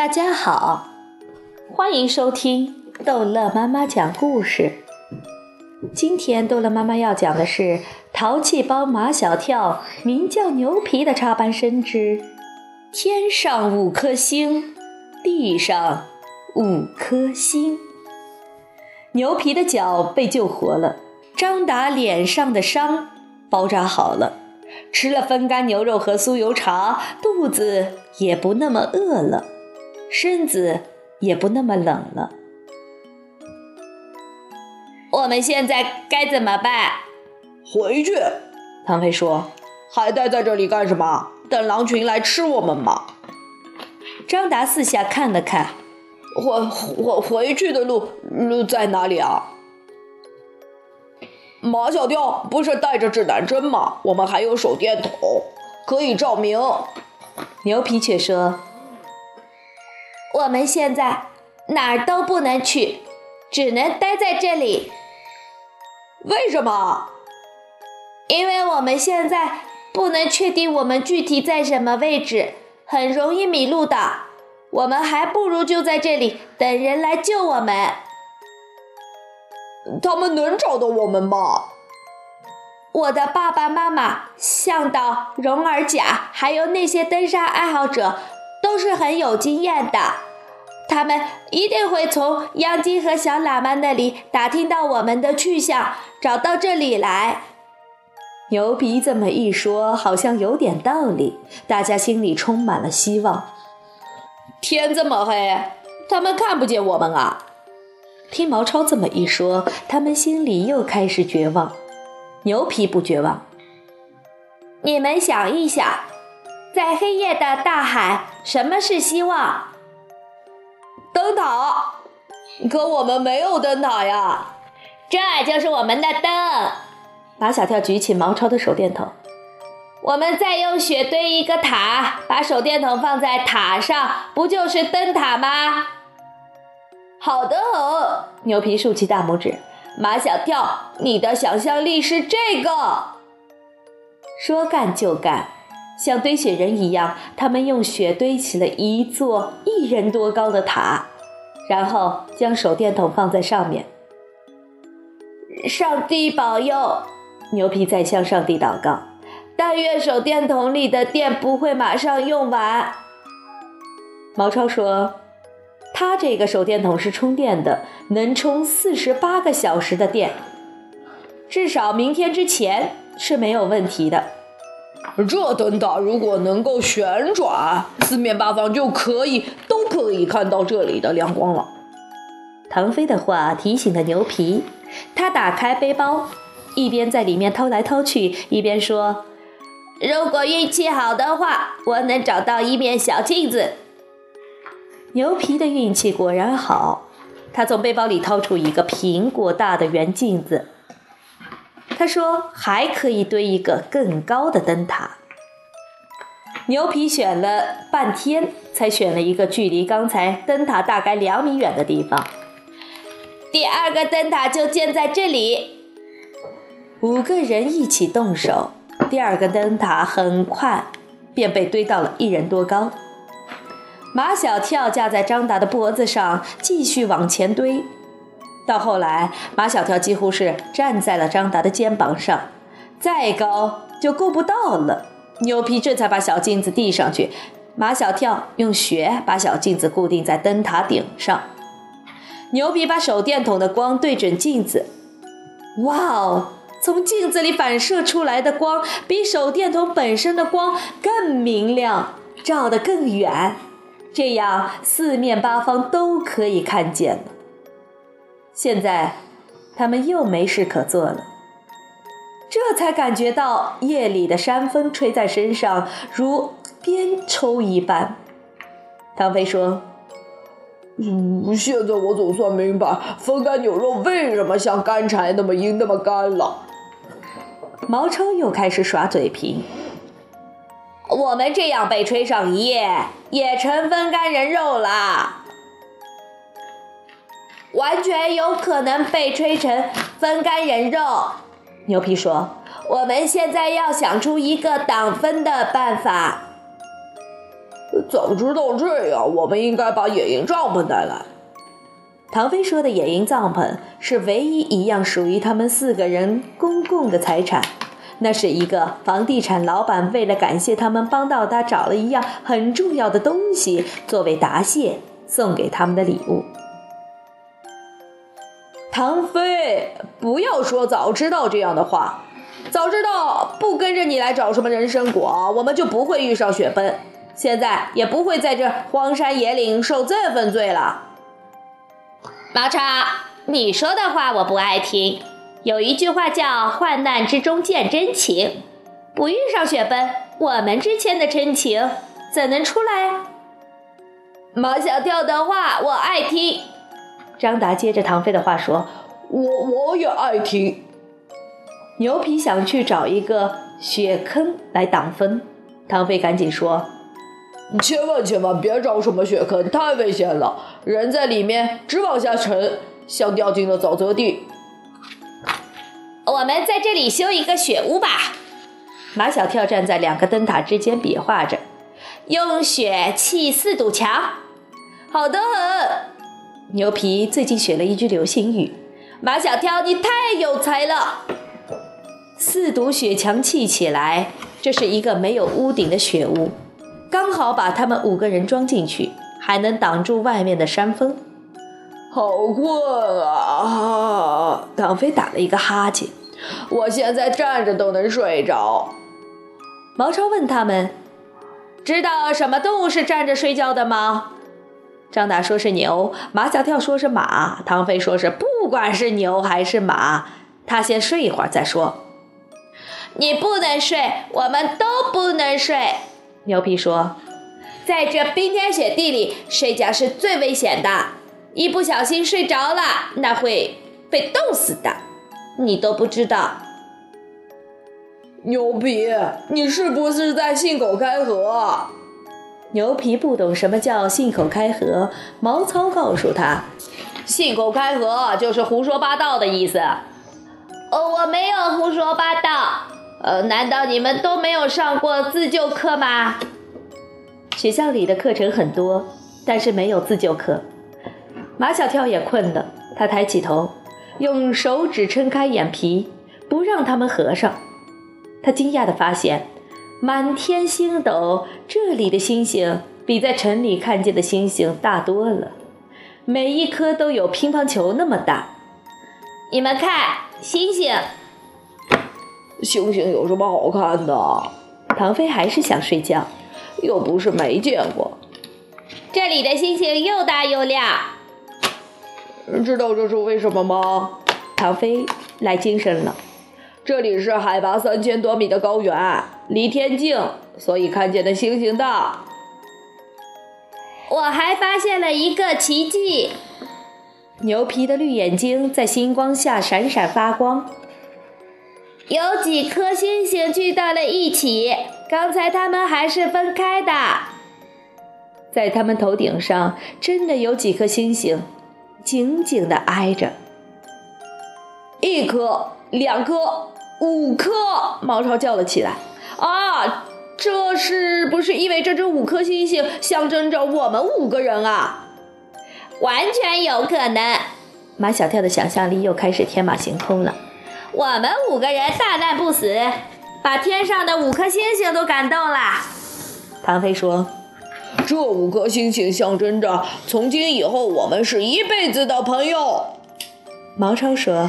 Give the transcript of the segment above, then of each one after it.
大家好，欢迎收听逗乐妈妈讲故事。今天逗乐妈妈要讲的是《淘气包马小跳》名叫牛皮的插班生之天上五颗星，地上五颗星。牛皮的脚被救活了，张达脸上的伤包扎好了，吃了风干牛肉和酥油茶，肚子也不那么饿了。身子也不那么冷了。我们现在该怎么办？回去。唐飞说：“还待在这里干什么？等狼群来吃我们吗？”张达四下看了看，回回回去的路路在哪里啊？马小跳不是带着指南针吗？我们还有手电筒，可以照明。牛皮却说。我们现在哪儿都不能去，只能待在这里。为什么？因为我们现在不能确定我们具体在什么位置，很容易迷路的。我们还不如就在这里等人来救我们。他们能找到我们吗？我的爸爸妈妈、向导、荣尔甲，还有那些登山爱好者。都是很有经验的，他们一定会从央金和小喇嘛那里打听到我们的去向，找到这里来。牛皮这么一说，好像有点道理，大家心里充满了希望。天这么黑，他们看不见我们啊！听毛超这么一说，他们心里又开始绝望。牛皮不绝望，你们想一想。在黑夜的大海，什么是希望？灯塔。可我们没有灯塔呀！这就是我们的灯。马小跳举起毛超的手电筒。我们再用雪堆一个塔，把手电筒放在塔上，不就是灯塔吗？好的很。牛皮竖起大拇指。马小跳，你的想象力是这个。说干就干。像堆雪人一样，他们用雪堆起了一座一人多高的塔，然后将手电筒放在上面。上帝保佑！牛皮在向上帝祷告，但愿手电筒里的电不会马上用完。毛超说：“他这个手电筒是充电的，能充四十八个小时的电，至少明天之前是没有问题的。”这灯塔如果能够旋转，四面八方就可以都可以看到这里的亮光了。唐飞的话提醒了牛皮，他打开背包，一边在里面掏来掏去，一边说：“如果运气好的话，我能找到一面小镜子。”牛皮的运气果然好，他从背包里掏出一个苹果大的圆镜子。他说：“还可以堆一个更高的灯塔。”牛皮选了半天，才选了一个距离刚才灯塔大概两米远的地方。第二个灯塔就建在这里。五个人一起动手，第二个灯塔很快便被堆到了一人多高。马小跳架在张达的脖子上，继续往前堆。到后来，马小跳几乎是站在了张达的肩膀上，再高就够不到了。牛皮这才把小镜子递上去，马小跳用雪把小镜子固定在灯塔顶上。牛皮把手电筒的光对准镜子，哇哦！从镜子里反射出来的光比手电筒本身的光更明亮，照得更远，这样四面八方都可以看见了。现在，他们又没事可做了，这才感觉到夜里的山风吹在身上如鞭抽一般。唐飞说：“嗯，现在我总算明白风干牛肉为什么像干柴那么硬那么干了。”毛超又开始耍嘴皮：“我们这样被吹上一夜，也成风干人肉了。”完全有可能被吹成风干人肉。牛皮说：“我们现在要想出一个挡风的办法。”早知道这样，我们应该把野营帐篷带来。唐飞说的野营帐篷是唯一一样属于他们四个人公共的财产。那是一个房地产老板为了感谢他们帮到他，找了一样很重要的东西作为答谢送给他们的礼物。唐飞，不要说早知道这样的话。早知道不跟着你来找什么人参果，我们就不会遇上雪崩，现在也不会在这荒山野岭受这份罪了。毛超，你说的话我不爱听。有一句话叫“患难之中见真情”，不遇上雪崩，我们之间的真情怎能出来毛？小跳的话我爱听。张达接着唐飞的话说：“我我也爱听。”牛皮想去找一个雪坑来挡风，唐飞赶紧说：“千万千万别找什么雪坑，太危险了，人在里面直往下沉，像掉进了沼泽地。”我们在这里修一个雪屋吧。马小跳站在两个灯塔之间比划着，用雪砌四堵墙。好的很。牛皮最近学了一句流行语：“马小跳，你太有才了。”四堵雪墙砌起来，这是一个没有屋顶的雪屋，刚好把他们五个人装进去，还能挡住外面的山风。好困啊！唐飞打了一个哈欠。我现在站着都能睡着。毛超问他们：“知道什么动物是站着睡觉的吗？”张达说是牛，马小跳说是马，唐飞说是不管是牛还是马，他先睡一会儿再说。你不能睡，我们都不能睡。牛皮说：“在这冰天雪地里睡觉是最危险的，一不小心睡着了，那会被冻死的。”你都不知道，牛皮，你是不是在信口开河？牛皮不懂什么叫信口开河，毛糙告诉他，信口开河就是胡说八道的意思。哦，我没有胡说八道。呃，难道你们都没有上过自救课吗？学校里的课程很多，但是没有自救课。马小跳也困了，他抬起头。用手指撑开眼皮，不让他们合上。他惊讶地发现，满天星斗，这里的星星比在城里看见的星星大多了，每一颗都有乒乓球那么大。你们看，星星，星星有什么好看的？唐飞还是想睡觉，又不是没见过。这里的星星又大又亮。知道这是为什么吗？唐飞来精神了。这里是海拔三千多米的高原，离天近，所以看见的星星大。我还发现了一个奇迹。牛皮的绿眼睛在星光下闪闪发光。有几颗星星聚到了一起，刚才它们还是分开的。在它们头顶上，真的有几颗星星。紧紧地挨着，一颗、两颗、五颗，毛超叫了起来：“啊，这是不是意味着这五颗星星象征着我们五个人啊？”完全有可能。马小跳的想象力又开始天马行空了。我们五个人大难不死，把天上的五颗星星都感动了。唐飞说。这五颗星星象征着从今以后我们是一辈子的朋友。毛超说：“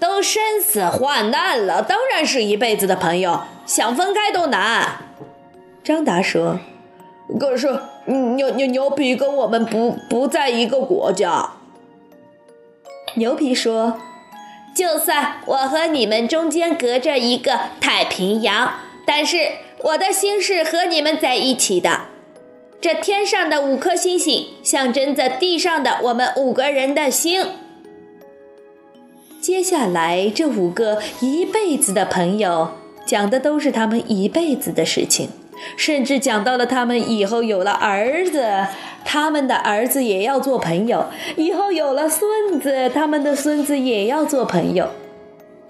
都生死患难了，当然是一辈子的朋友，想分开都难。”张达说：“可是牛牛牛皮跟我们不不在一个国家。”牛皮说：“就算我和你们中间隔着一个太平洋，但是我的心是和你们在一起的。”这天上的五颗星星，象征着地上的我们五个人的心。接下来，这五个一辈子的朋友，讲的都是他们一辈子的事情，甚至讲到了他们以后有了儿子，他们的儿子也要做朋友；以后有了孙子，他们的孙子也要做朋友。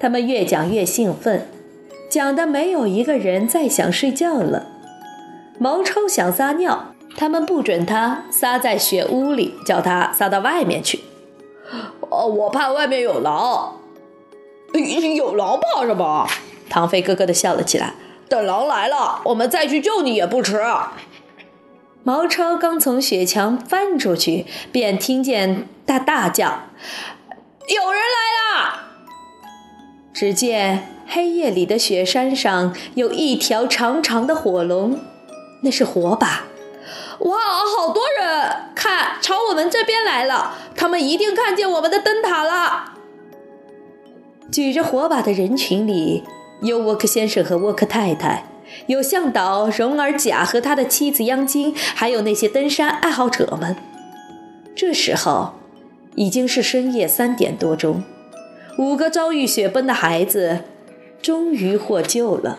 他们越讲越兴奋，讲的没有一个人再想睡觉了。毛超想撒尿，他们不准他撒在雪屋里，叫他撒到外面去。哦，我怕外面有狼。有狼怕什么？唐飞咯咯的笑了起来。等狼来了，我们再去救你也不迟。毛超刚从雪墙翻出去，便听见他大叫：“有人来了！”只见黑夜里的雪山上有一条长长的火龙，那是火把。哇，好多人！看，朝我们这边来了，他们一定看见我们的灯塔了。举着火把的人群里有沃克先生和沃克太太，有向导荣尔贾和他的妻子央金，还有那些登山爱好者们。这时候已经是深夜三点多钟，五个遭遇雪崩的孩子终于获救了。